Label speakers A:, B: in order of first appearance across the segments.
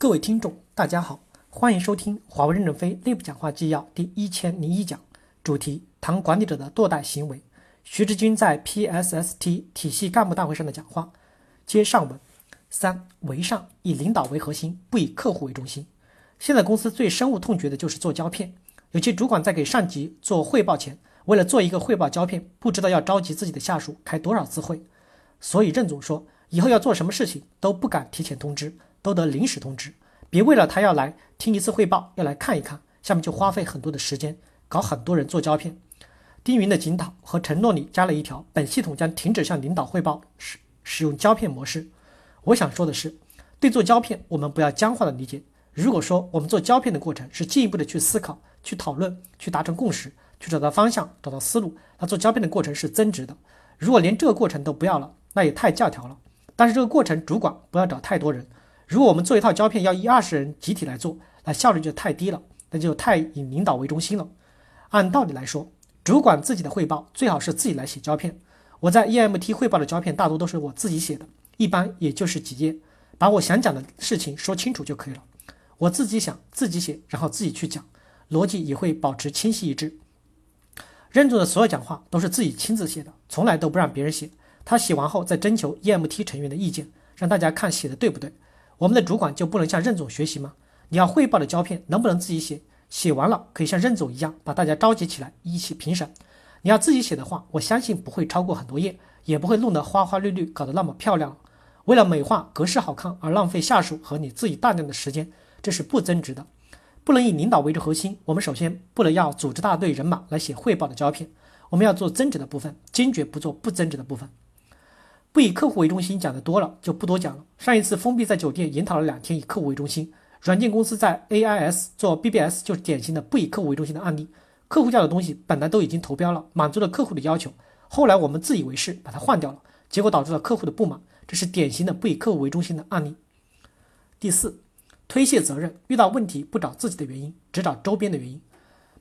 A: 各位听众，大家好，欢迎收听华为任正非内部讲话纪要第一千零一讲，主题谈管理者的堕代行为。徐志军在 PSST 体系干部大会上的讲话。接上文，三为上以领导为核心，不以客户为中心。现在公司最深恶痛绝的就是做胶片，有些主管在给上级做汇报前，为了做一个汇报胶片，不知道要召集自己的下属开多少次会。所以任总说，以后要做什么事情都不敢提前通知。都得临时通知，别为了他要来听一次汇报，要来看一看，下面就花费很多的时间，搞很多人做胶片。丁云的检讨和承诺里加了一条，本系统将停止向领导汇报使使用胶片模式。我想说的是，对做胶片，我们不要僵化的理解。如果说我们做胶片的过程是进一步的去思考、去讨论、去达成共识、去找到方向、找到思路，那做胶片的过程是增值的。如果连这个过程都不要了，那也太教条了。但是这个过程，主管不要找太多人。如果我们做一套胶片要一二十人集体来做，那效率就太低了，那就太以领导为中心了。按道理来说，主管自己的汇报最好是自己来写胶片。我在 EMT 汇报的胶片大多都是我自己写的，一般也就是几页，把我想讲的事情说清楚就可以了。我自己想，自己写，然后自己去讲，逻辑也会保持清晰一致。任总的所有讲话都是自己亲自写的，从来都不让别人写。他写完后再征求 EMT 成员的意见，让大家看写的对不对。我们的主管就不能向任总学习吗？你要汇报的胶片能不能自己写？写完了可以像任总一样把大家召集起来一起评审。你要自己写的话，我相信不会超过很多页，也不会弄得花花绿绿，搞得那么漂亮。为了美化格式好看而浪费下属和你自己大量的时间，这是不增值的。不能以领导为核心，我们首先不能要组织大队人马来写汇报的胶片，我们要做增值的部分，坚决不做不增值的部分。不以客户为中心，讲的多了就不多讲了。上一次封闭在酒店研讨了两天，以客户为中心。软件公司在 AIS 做 BBS 就是典型的不以客户为中心的案例。客户要的东西本来都已经投标了，满足了客户的要求，后来我们自以为是把它换掉了，结果导致了客户的不满，这是典型的不以客户为中心的案例。第四，推卸责任，遇到问题不找自己的原因，只找周边的原因。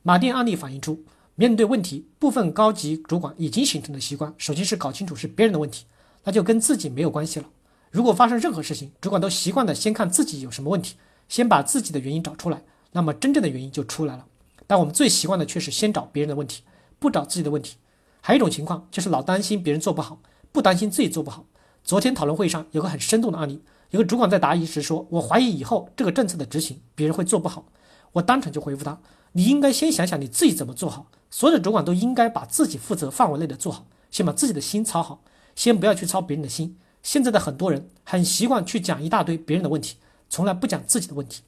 A: 马店案例反映出，面对问题，部分高级主管已经形成的习惯，首先是搞清楚是别人的问题。那就跟自己没有关系了。如果发生任何事情，主管都习惯的先看自己有什么问题，先把自己的原因找出来，那么真正的原因就出来了。但我们最习惯的却是先找别人的问题，不找自己的问题。还有一种情况就是老担心别人做不好，不担心自己做不好。昨天讨论会上有个很生动的案例，有个主管在答疑时说：“我怀疑以后这个政策的执行，别人会做不好。”我当场就回复他：“你应该先想想你自己怎么做好。所有的主管都应该把自己负责范围内的做好，先把自己的心操好。”先不要去操别人的心。现在的很多人很习惯去讲一大堆别人的问题，从来不讲自己的问题。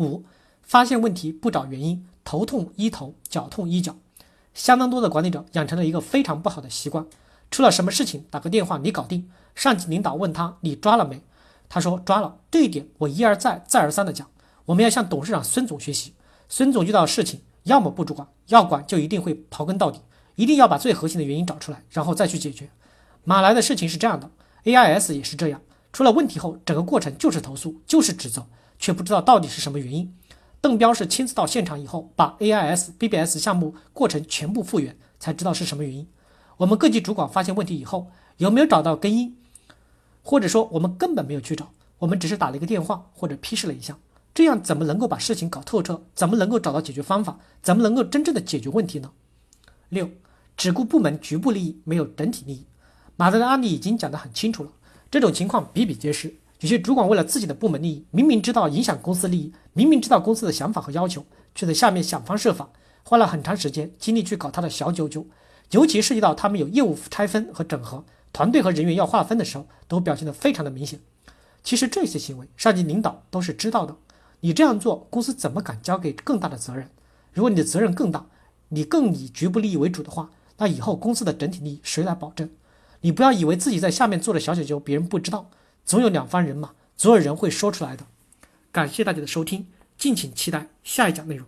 A: 五，发现问题不找原因，头痛医头，脚痛医脚。相当多的管理者养成了一个非常不好的习惯：出了什么事情打个电话你搞定。上级领导问他你抓了没？他说抓了。这一点我一而再再而三的讲。我们要向董事长孙总学习。孙总遇到事情要么不主管，要管就一定会刨根到底，一定要把最核心的原因找出来，然后再去解决。马来的事情是这样的，AIS 也是这样，出了问题后，整个过程就是投诉，就是指责，却不知道到底是什么原因。邓彪是亲自到现场以后，把 AIS、BBS 项目过程全部复原，才知道是什么原因。我们各级主管发现问题以后，有没有找到根因？或者说我们根本没有去找，我们只是打了一个电话或者批示了一下，这样怎么能够把事情搞透彻？怎么能够找到解决方法？怎么能够真正的解决问题呢？六，只顾部门局部利益，没有整体利益。马德的案例已经讲得很清楚了，这种情况比比皆是。有些主管为了自己的部门利益，明明知道影响公司利益，明明知道公司的想法和要求，却在下面想方设法，花了很长时间精力去搞他的小九九。尤其涉及到他们有业务拆分和整合，团队和人员要划分的时候，都表现得非常的明显。其实这些行为，上级领导都是知道的。你这样做，公司怎么敢交给更大的责任？如果你的责任更大，你更以局部利益为主的话，那以后公司的整体利益谁来保证？你不要以为自己在下面做了小九九，别人不知道，总有两方人嘛，总有人会说出来的。感谢大家的收听，敬请期待下一讲内容。